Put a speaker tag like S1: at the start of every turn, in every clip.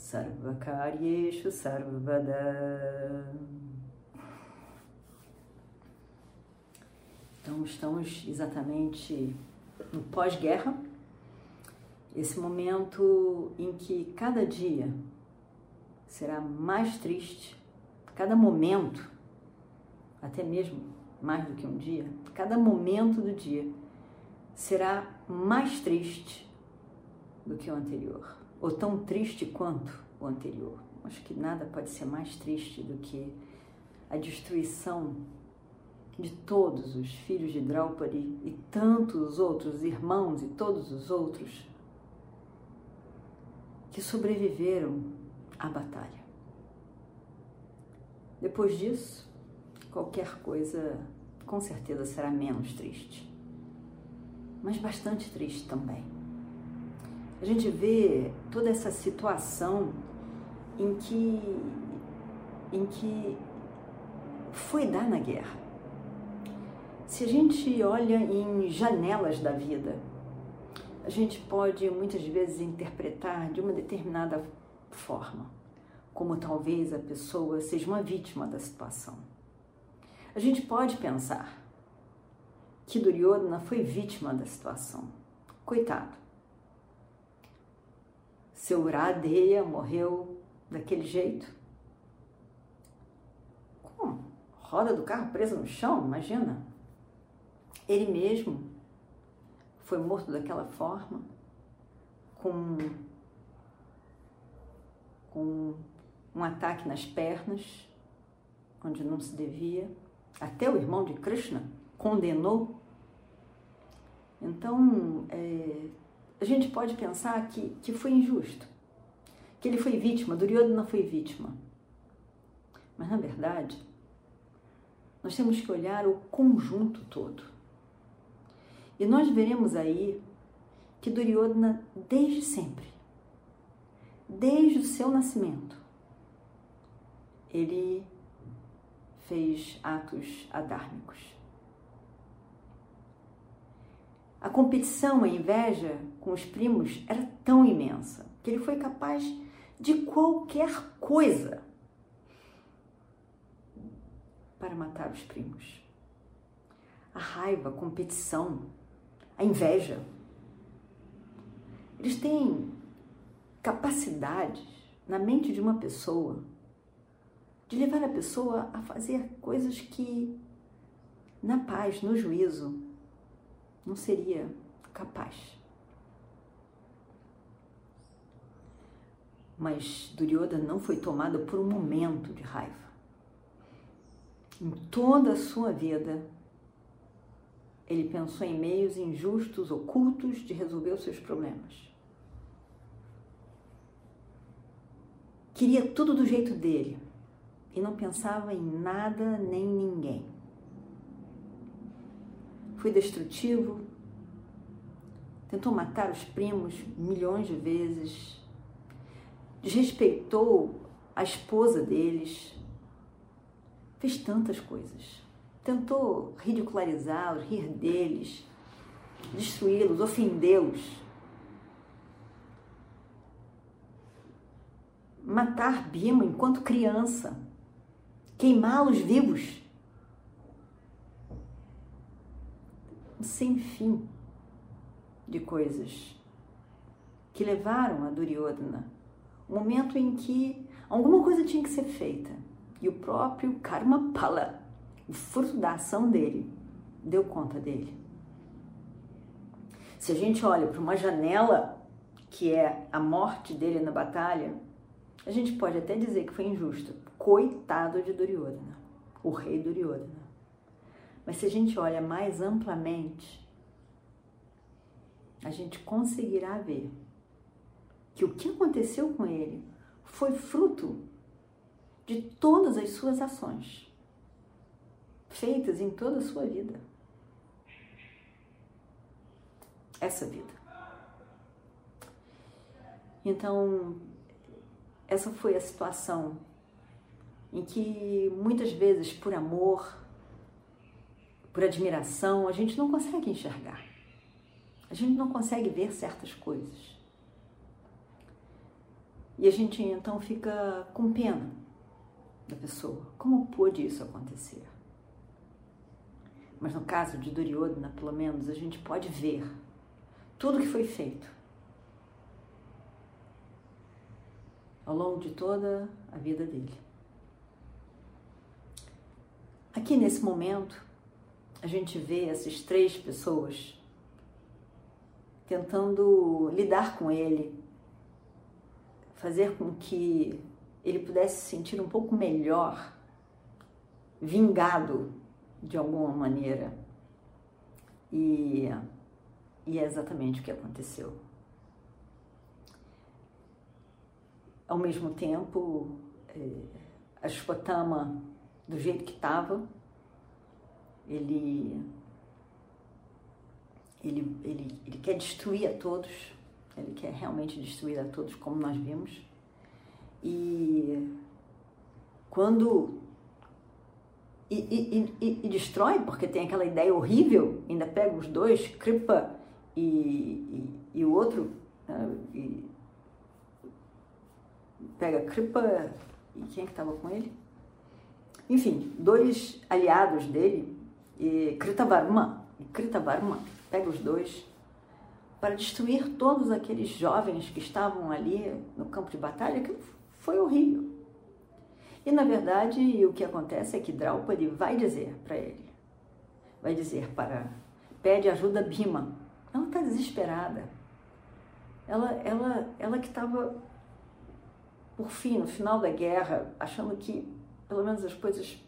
S1: Sarvakaryeshu Sarvada Então estamos exatamente no pós-guerra, esse momento em que cada dia será mais triste, cada momento, até mesmo mais do que um dia, cada momento do dia será mais triste do que o anterior, ou tão triste quanto o anterior. Acho que nada pode ser mais triste do que a destruição de todos os filhos de Draupadi e tantos outros irmãos e todos os outros que sobreviveram à batalha. Depois disso, qualquer coisa com certeza será menos triste, mas bastante triste também. A gente vê toda essa situação em que em que foi dar na guerra. Se a gente olha em janelas da vida, a gente pode muitas vezes interpretar de uma determinada forma, como talvez a pessoa seja uma vítima da situação. A gente pode pensar que Duryodhana foi vítima da situação. Coitado. Seu Uradeia morreu daquele jeito. Com roda do carro presa no chão, imagina. Ele mesmo foi morto daquela forma, com, com um ataque nas pernas, onde não se devia. Até o irmão de Krishna condenou. Então, é, a gente pode pensar que, que foi injusto, que ele foi vítima, Duryodhana foi vítima. Mas, na verdade, nós temos que olhar o conjunto todo. E nós veremos aí que Duryodhana, desde sempre, desde o seu nascimento, ele fez atos adármicos. A competição, a inveja com os primos era tão imensa que ele foi capaz de qualquer coisa para matar os primos. A raiva, a competição, a inveja. Eles têm capacidades na mente de uma pessoa de levar a pessoa a fazer coisas que, na paz, no juízo, não seria capaz. Mas Duryodhana não foi tomado por um momento de raiva. Em toda a sua vida, ele pensou em meios injustos, ocultos de resolver os seus problemas. Queria tudo do jeito dele e não pensava em nada nem ninguém. Foi destrutivo, tentou matar os primos milhões de vezes, desrespeitou a esposa deles, fez tantas coisas. Tentou ridicularizá-los, rir deles, destruí-los, ofendê-los, matar Bima enquanto criança, queimá-los vivos. Sem fim de coisas que levaram a Duryodhana, o momento em que alguma coisa tinha que ser feita e o próprio Karma Pala o fruto da ação dele deu conta dele. Se a gente olha para uma janela que é a morte dele na batalha, a gente pode até dizer que foi injusto. Coitado de Duryodhana, o rei Duryodhana. Mas se a gente olha mais amplamente, a gente conseguirá ver que o que aconteceu com ele foi fruto de todas as suas ações feitas em toda a sua vida. Essa vida. Então, essa foi a situação em que muitas vezes, por amor, por admiração, a gente não consegue enxergar. A gente não consegue ver certas coisas. E a gente então fica com pena da pessoa. Como pôde isso acontecer? Mas no caso de Duryodhana, pelo menos, a gente pode ver tudo que foi feito ao longo de toda a vida dele. Aqui nesse momento, a gente vê essas três pessoas tentando lidar com ele, fazer com que ele pudesse se sentir um pouco melhor, vingado de alguma maneira. E, e é exatamente o que aconteceu. Ao mesmo tempo, é, a Shpatama, do jeito que estava, ele, ele, ele, ele quer destruir a todos, ele quer realmente destruir a todos, como nós vimos. E quando e, e, e, e, destrói, porque tem aquela ideia horrível, ainda pega os dois, Kripa e, e, o outro, né, pega Kripa e quem é que estava com ele? Enfim, dois aliados dele, e Kritavarma, e Kritavarma, pega os dois para destruir todos aqueles jovens que estavam ali no campo de batalha, que foi horrível. E na verdade, o que acontece é que Draupadi vai dizer para ele, vai dizer para, pede ajuda a Bhima. Ela está desesperada. Ela, ela, ela que estava, por fim, no final da guerra, achando que pelo menos as coisas,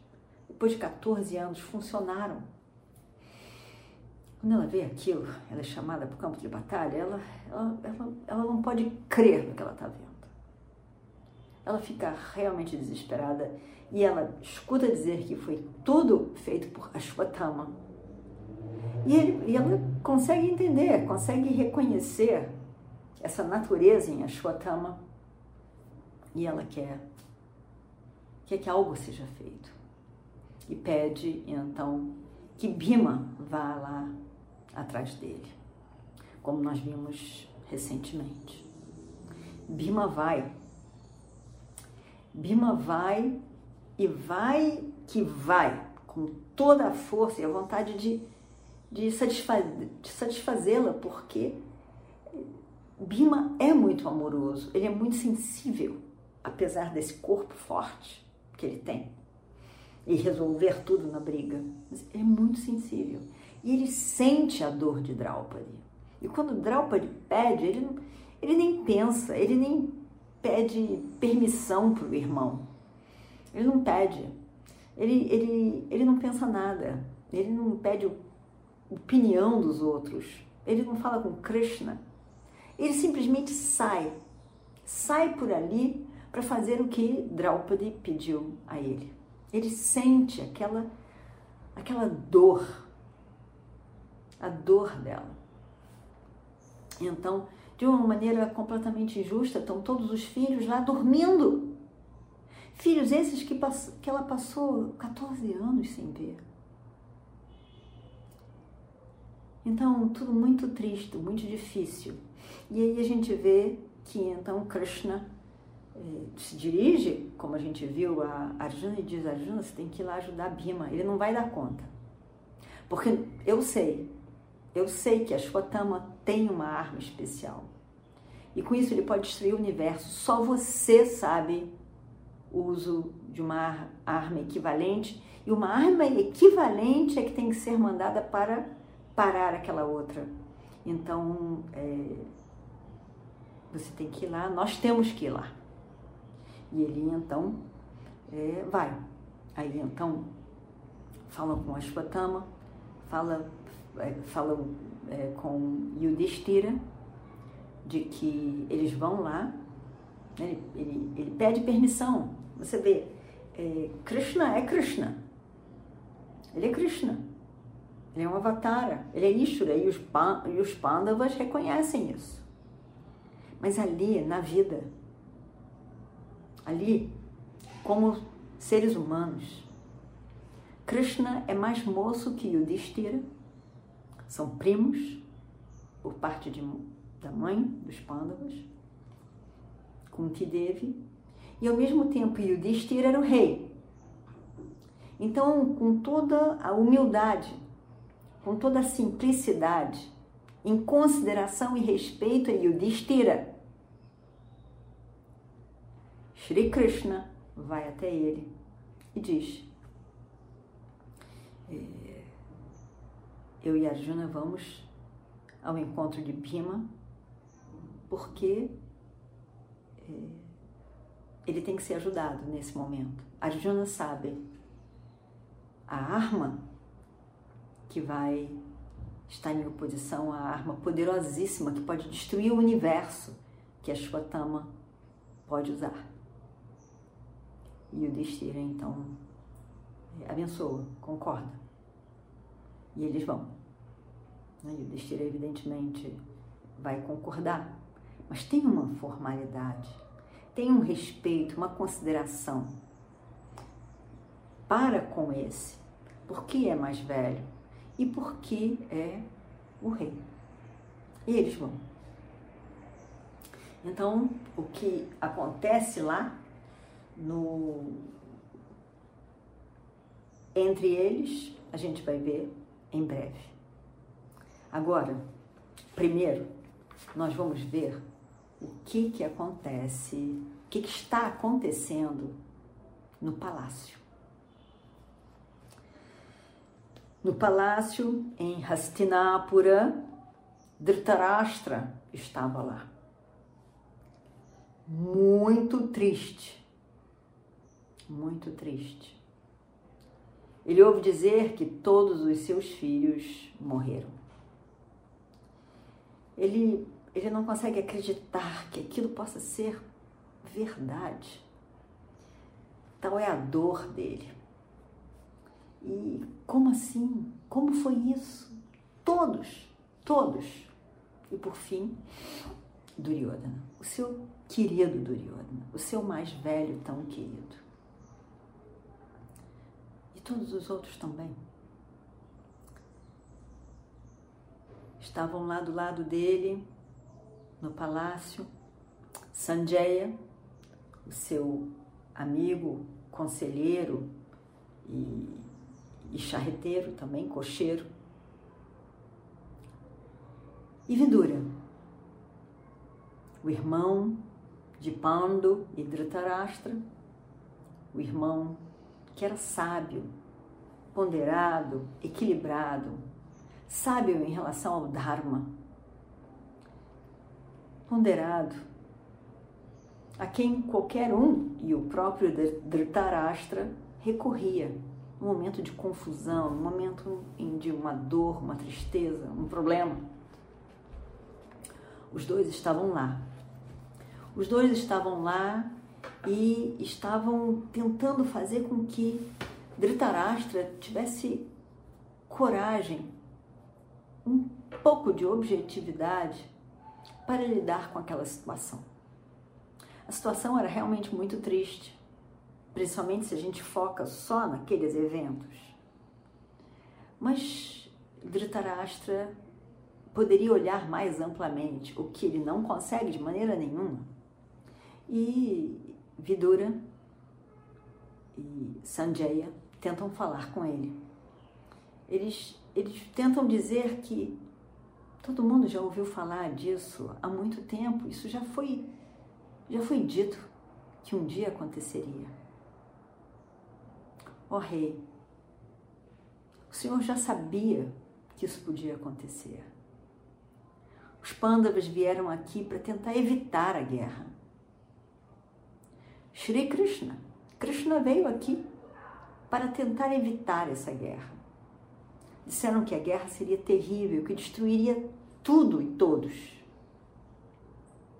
S1: depois de 14 anos, funcionaram. Quando ela vê aquilo, ela é chamada para o campo de batalha, ela, ela, ela, ela não pode crer no que ela está vendo ela fica realmente desesperada e ela escuta dizer que foi tudo feito por Ashwatthama. E, ele, e ela consegue entender, consegue reconhecer essa natureza em Ashwatthama e ela quer, quer que algo seja feito. E pede então que Bima vá lá atrás dele, como nós vimos recentemente. Bima vai Bima vai e vai que vai, com toda a força e a vontade de, de, satisfaz, de satisfazê-la, porque Bima é muito amoroso, ele é muito sensível, apesar desse corpo forte que ele tem e resolver tudo na briga. É muito sensível e ele sente a dor de Draupadi. E quando Draupadi pede, ele, ele nem pensa, ele nem pede permissão para o irmão. Ele não pede. Ele, ele, ele não pensa nada. Ele não pede opinião dos outros. Ele não fala com Krishna. Ele simplesmente sai. Sai por ali para fazer o que Draupadi pediu a ele. Ele sente aquela, aquela dor, a dor dela. Então, de uma maneira completamente injusta, estão todos os filhos lá dormindo. Filhos esses que, que ela passou 14 anos sem ver. Então, tudo muito triste, muito difícil. E aí a gente vê que então Krishna se dirige, como a gente viu, a Arjuna e diz: Arjuna, você tem que ir lá ajudar Bhima, ele não vai dar conta. Porque eu sei, eu sei que a Shwatama tem uma arma especial. E com isso ele pode destruir o universo. Só você sabe o uso de uma arma equivalente. E uma arma equivalente é que tem que ser mandada para parar aquela outra. Então, é, você tem que ir lá, nós temos que ir lá. E ele então é, vai. Aí então falam com Ashwatthama, fala, é, falam é, com Yudhishthira, de que eles vão lá Ele, ele, ele pede permissão. Você vê, é, Krishna é Krishna. Ele é Krishna. Ele é um avatara. Ele é Ishura. E os, e os Pandavas reconhecem isso. Mas ali, na vida, ali, como seres humanos, Krishna é mais moço que Yudhishthira. São primos por parte de, da mãe dos Pandavas, Kunti e ao mesmo tempo Yudhishthira era o rei. Então, com toda a humildade, com toda a simplicidade, em consideração e respeito a Yudhishthira, Shri Krishna vai até ele e diz: é, Eu e Arjuna vamos ao encontro de Bhima, porque é, ele tem que ser ajudado nesse momento. Arjuna sabe a arma que vai estar em oposição à arma poderosíssima que pode destruir o universo que a Shwatama pode usar. E o Destira então abençoa, concorda. E eles vão. Né? E o Destira evidentemente vai concordar, mas tem uma formalidade, tem um respeito, uma consideração para com esse porque é mais velho e porque é o rei. E eles vão. Então, o que acontece lá no entre eles, a gente vai ver em breve. Agora, primeiro, nós vamos ver o que que acontece, o que, que está acontecendo no palácio. No palácio em Hastinapura, Dhritarashtra estava lá. Muito triste. Muito triste. Ele ouve dizer que todos os seus filhos morreram. Ele, ele não consegue acreditar que aquilo possa ser verdade. Tal é a dor dele. E como assim? Como foi isso? Todos, todos. E por fim, Duryodhana, o seu querido Duryodhana, o seu mais velho tão querido. Todos os outros também. Estavam lá do lado dele, no palácio, Sanjaya, o seu amigo, conselheiro e e charreteiro também, cocheiro. E Vidura, o irmão de Pando e Dhritarashtra, o irmão que era sábio, ponderado, equilibrado, sábio em relação ao Dharma, ponderado, a quem qualquer um, e o próprio Dhritarashtra, recorria um momento de confusão, um momento de uma dor, uma tristeza, um problema. Os dois estavam lá. Os dois estavam lá e estavam tentando fazer com que Dhritarashtra tivesse coragem, um pouco de objetividade para lidar com aquela situação. A situação era realmente muito triste principalmente se a gente foca só naqueles eventos. Mas Dhritarashtra poderia olhar mais amplamente, o que ele não consegue de maneira nenhuma. E Vidura e Sanjaya tentam falar com ele. Eles, eles tentam dizer que todo mundo já ouviu falar disso há muito tempo, isso já foi, já foi dito que um dia aconteceria. Ó oh, rei, o senhor já sabia que isso podia acontecer. Os pândavas vieram aqui para tentar evitar a guerra. Shri Krishna, Krishna veio aqui para tentar evitar essa guerra. Disseram que a guerra seria terrível, que destruiria tudo e todos.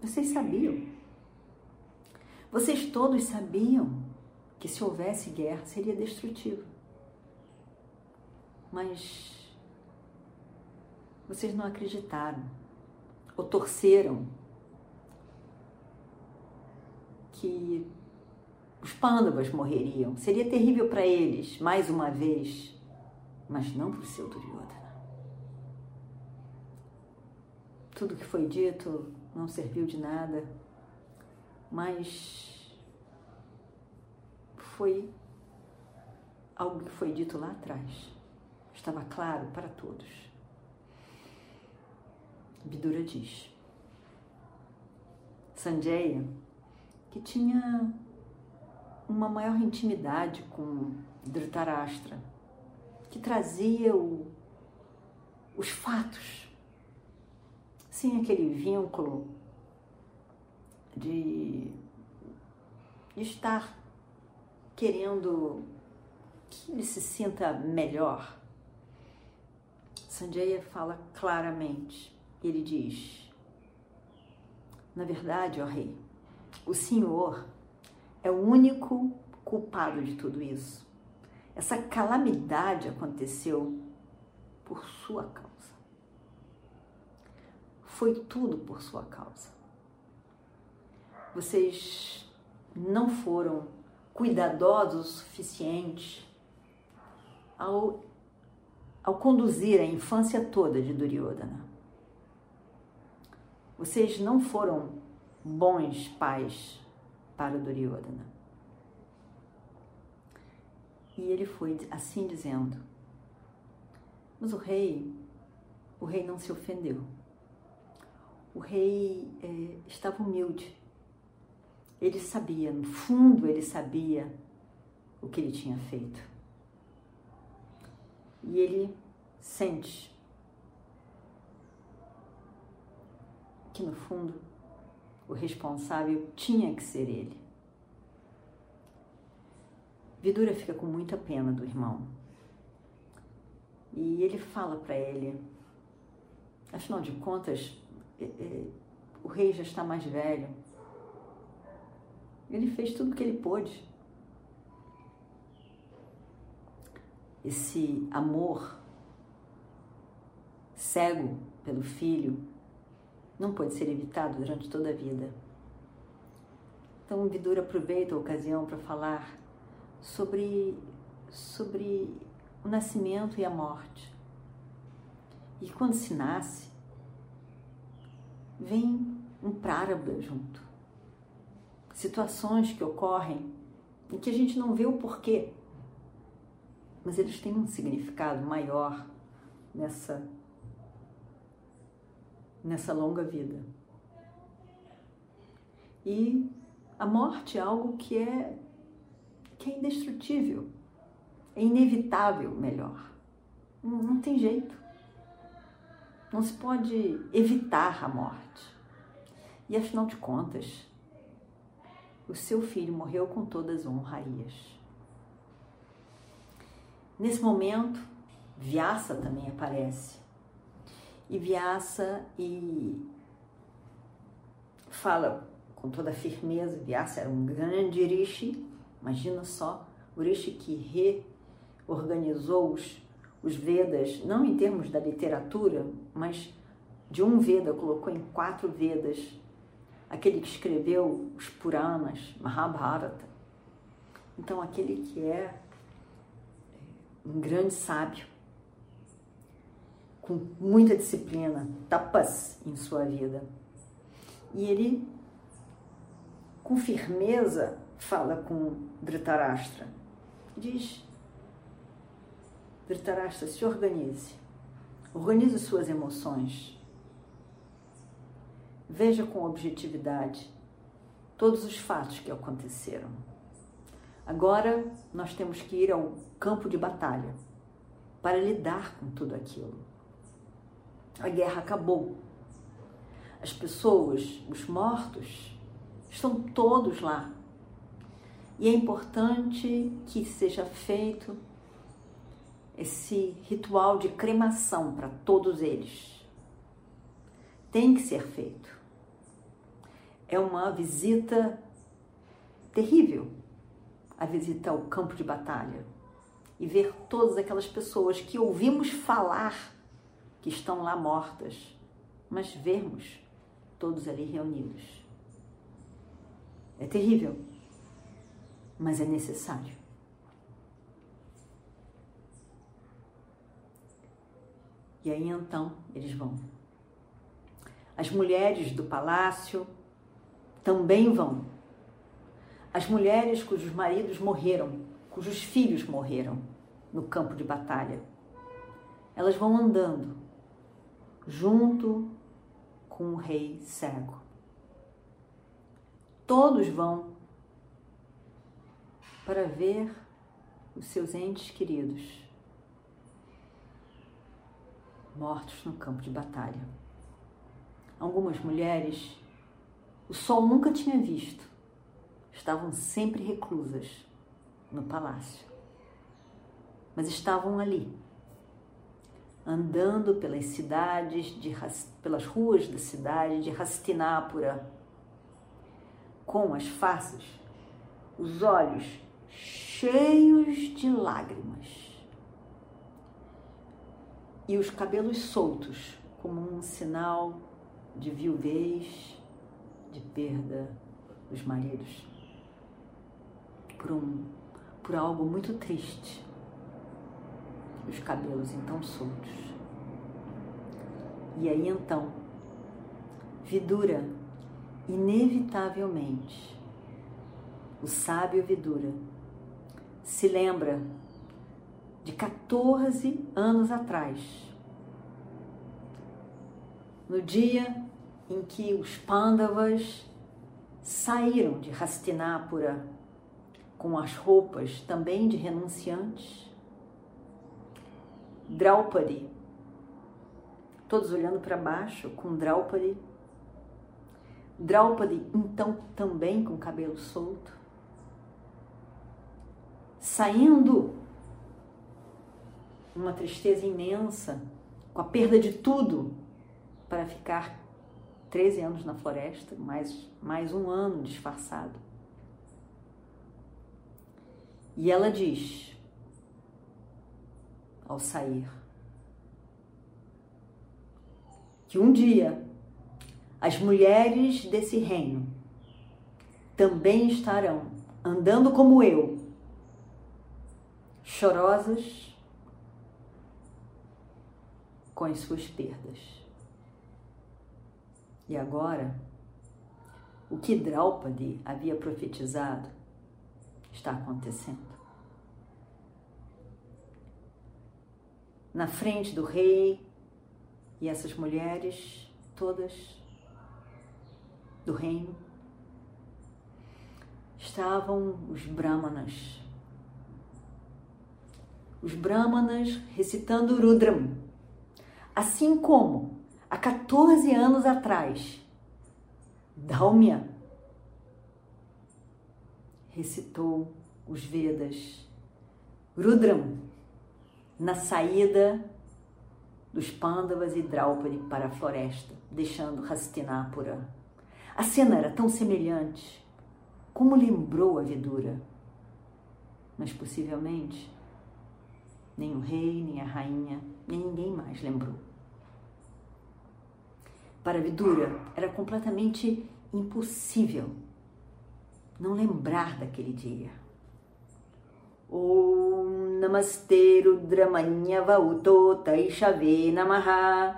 S1: Vocês sabiam Vocês todos sabiam que se houvesse guerra seria destrutivo. Mas vocês não acreditaram ou torceram que os pândavas morreriam. Seria terrível para eles, mais uma vez, mas não para o seu Duryodhana. Tudo que foi dito não serviu de nada, mas foi algo que foi dito lá atrás. Estava claro para todos. Vidura diz: Sanjaya, que tinha uma maior intimidade com Dhritarashtra, que trazia o, os fatos, sem aquele vínculo de, de estar querendo que ele se sinta melhor. Sanjaya fala claramente, ele diz: Na verdade, ó rei, o Senhor é o único culpado de tudo isso. Essa calamidade aconteceu por sua causa. Foi tudo por sua causa. Vocês não foram cuidadosos o suficiente ao, ao conduzir a infância toda de Duryodhana. Vocês não foram bons pais para Duryodhana. E ele foi assim dizendo. Mas o rei, o rei não se ofendeu. O rei é, estava humilde. Ele sabia, no fundo, ele sabia o que ele tinha feito. E ele sente que, no fundo, o responsável tinha que ser ele. Vidura fica com muita pena do irmão. E ele fala para ele: afinal de contas, é, é, o rei já está mais velho. Ele fez tudo o que ele pôde. Esse amor cego pelo filho não pode ser evitado durante toda a vida. Então, Vidura aproveita a ocasião para falar sobre, sobre o nascimento e a morte. E quando se nasce, vem um prarabdha junto. Situações que ocorrem em que a gente não vê o porquê, mas eles têm um significado maior nessa nessa longa vida. E a morte é algo que é que é indestrutível, é inevitável, melhor. Não, não tem jeito. Não se pode evitar a morte. E afinal de contas, o seu filho morreu com todas as honrarias. Nesse momento, Vyasa também aparece e Vyasa e fala com toda firmeza. Vyasa era um grande rishi, imagina só, o rishi que reorganizou os, os Vedas, não em termos da literatura, mas de um Veda, colocou em quatro Vedas. Aquele que escreveu os Puranas, Mahabharata. Então, aquele que é um grande sábio com muita disciplina, tapas em sua vida. E ele, com firmeza, fala com Dhritarashtra. Diz: Dhritarashtra, se organize. Organize suas emoções. Veja com objetividade todos os fatos que aconteceram. Agora nós temos que ir ao campo de batalha para lidar com tudo aquilo. A guerra acabou. As pessoas, os mortos, estão todos lá. E é importante que seja feito esse ritual de cremação para todos eles. Tem que ser feito. É uma visita terrível a visita ao campo de batalha e ver todas aquelas pessoas que ouvimos falar que estão lá mortas, mas vermos todos ali reunidos. É terrível, mas é necessário. E aí então eles vão. As mulheres do palácio também vão. As mulheres cujos maridos morreram, cujos filhos morreram no campo de batalha. Elas vão andando junto com o rei cego. Todos vão para ver os seus entes queridos mortos no campo de batalha. Algumas mulheres o sol nunca tinha visto, estavam sempre reclusas no palácio, mas estavam ali, andando pelas cidades, de, pelas ruas da cidade de Hastinapura, com as faces, os olhos cheios de lágrimas. E os cabelos soltos, como um sinal de viuvez, de perda dos maridos, por, um, por algo muito triste. Os cabelos então soltos. E aí então, Vidura, inevitavelmente, o sábio Vidura, se lembra de 14 anos atrás. No dia em que os Pandavas saíram de Hastinapura com as roupas também de renunciantes, Draupadi, todos olhando para baixo com Draupadi, Draupadi então também com cabelo solto, saindo uma tristeza imensa, com a perda de tudo, para ficar 13 anos na floresta, mais, mais um ano disfarçado. E ela diz, ao sair, que um dia as mulheres desse reino também estarão andando como eu, chorosas com as suas perdas. E agora, o que Draupadi havia profetizado está acontecendo. Na frente do rei e essas mulheres, todas do reino, estavam os Brahmanas. Os Brahmanas recitando Rudram, Assim como há 14 anos atrás, Dalmia recitou os Vedas. Rudram na saída dos Pandavas e Draupadi para a floresta, deixando Hastinapura. A cena era tão semelhante, como lembrou a Vidura. Mas possivelmente nem o rei, nem a rainha, nem ninguém mais lembrou. Para Vidura era completamente impossível não lembrar daquele dia. Namaste Rudramanya Vauto Taishave Namaha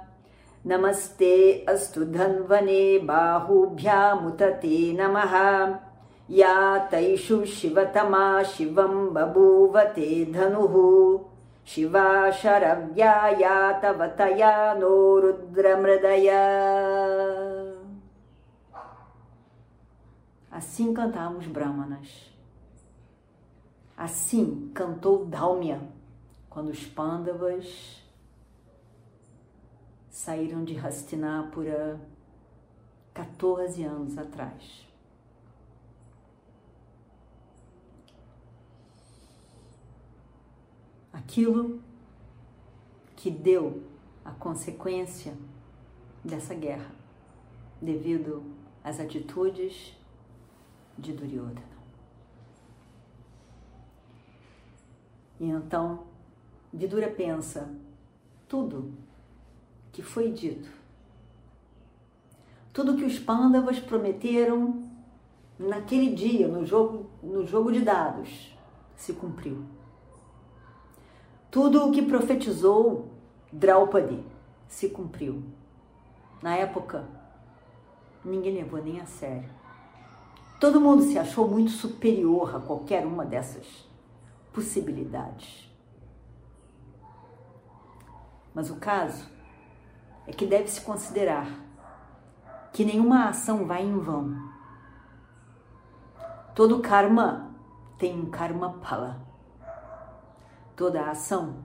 S1: Namaste Astu Dhanvane Bahubhyamutate Namaha Ya Taishu Shivatama Shivam Babuvate Dhanuhu Shiva Sharavyaya Tavataya no Rudramradaya. Assim cantamos Brahmanas. Assim cantou Dalmia quando os Pandavas saíram de Hastinapura 14 anos atrás. aquilo que deu a consequência dessa guerra, devido às atitudes de Duryodhana. E então Vidura pensa: tudo que foi dito, tudo que os pândavas prometeram naquele dia no jogo, no jogo de dados se cumpriu. Tudo o que profetizou Draupadi se cumpriu. Na época, ninguém levou nem a sério. Todo mundo se achou muito superior a qualquer uma dessas possibilidades. Mas o caso é que deve-se considerar que nenhuma ação vai em vão. Todo karma tem um karma pala. Toda ação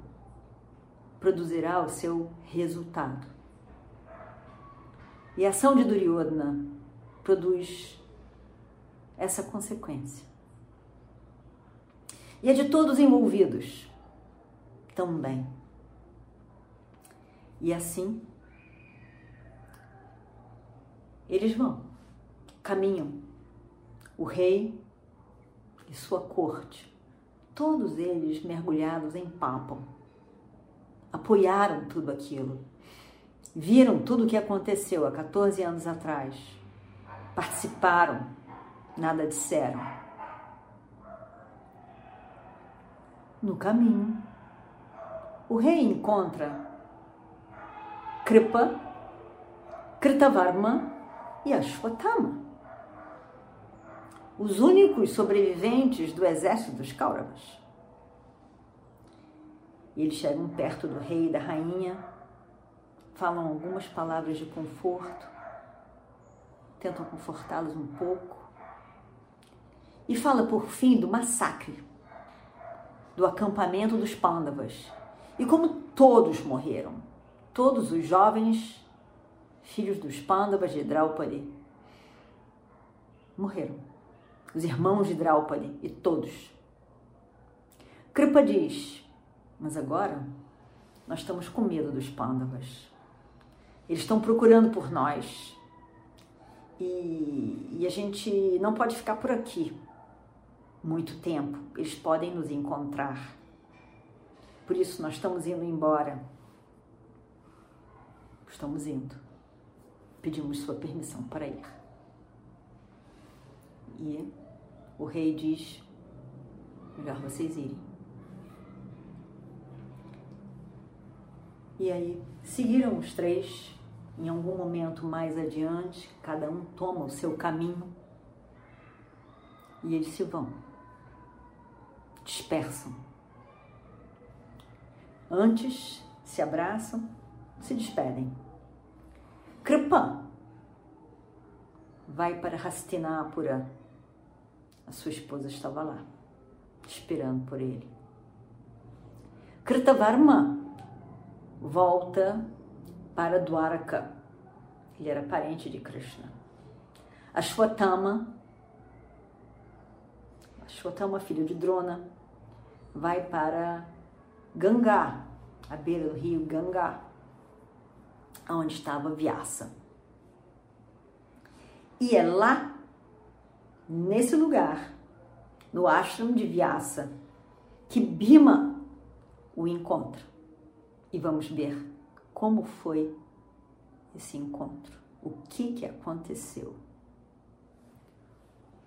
S1: produzirá o seu resultado. E a ação de Duryodhana produz essa consequência. E é de todos envolvidos também. E assim, eles vão, caminham. O rei e sua corte, todos eles mergulhados em papo, apoiaram tudo aquilo, viram tudo o que aconteceu há 14 anos atrás, participaram, nada disseram. No caminho, o rei encontra Kripa, Kritavarma e Ashwatthama os únicos sobreviventes do exército dos Kauravas. Eles chegam perto do rei e da rainha, falam algumas palavras de conforto, tentam confortá-los um pouco, e fala por fim do massacre do acampamento dos Pandavas e como todos morreram, todos os jovens filhos dos Pandavas de Draupadi morreram os irmãos de Draupadi e todos. Kripa diz: Mas agora nós estamos com medo dos Pandavas. Eles estão procurando por nós. E, e a gente não pode ficar por aqui muito tempo. Eles podem nos encontrar. Por isso nós estamos indo embora. Estamos indo. Pedimos sua permissão para ir. E o rei diz: melhor vocês irem. E aí seguiram os três. Em algum momento mais adiante, cada um toma o seu caminho e eles se vão, dispersam. Antes se abraçam, se despedem. Kripa vai para Hastinapura a sua esposa estava lá, esperando por ele. Kritavarma volta para Dwaraka. Ele era parente de Krishna. Ashwatthama, Ashwatthama, filho de Drona, vai para Gangá, à beira do rio Gangá, onde estava Vyasa. E é lá nesse lugar, no ashram de Vyasa, que Bima o encontra. E vamos ver como foi esse encontro, o que que aconteceu.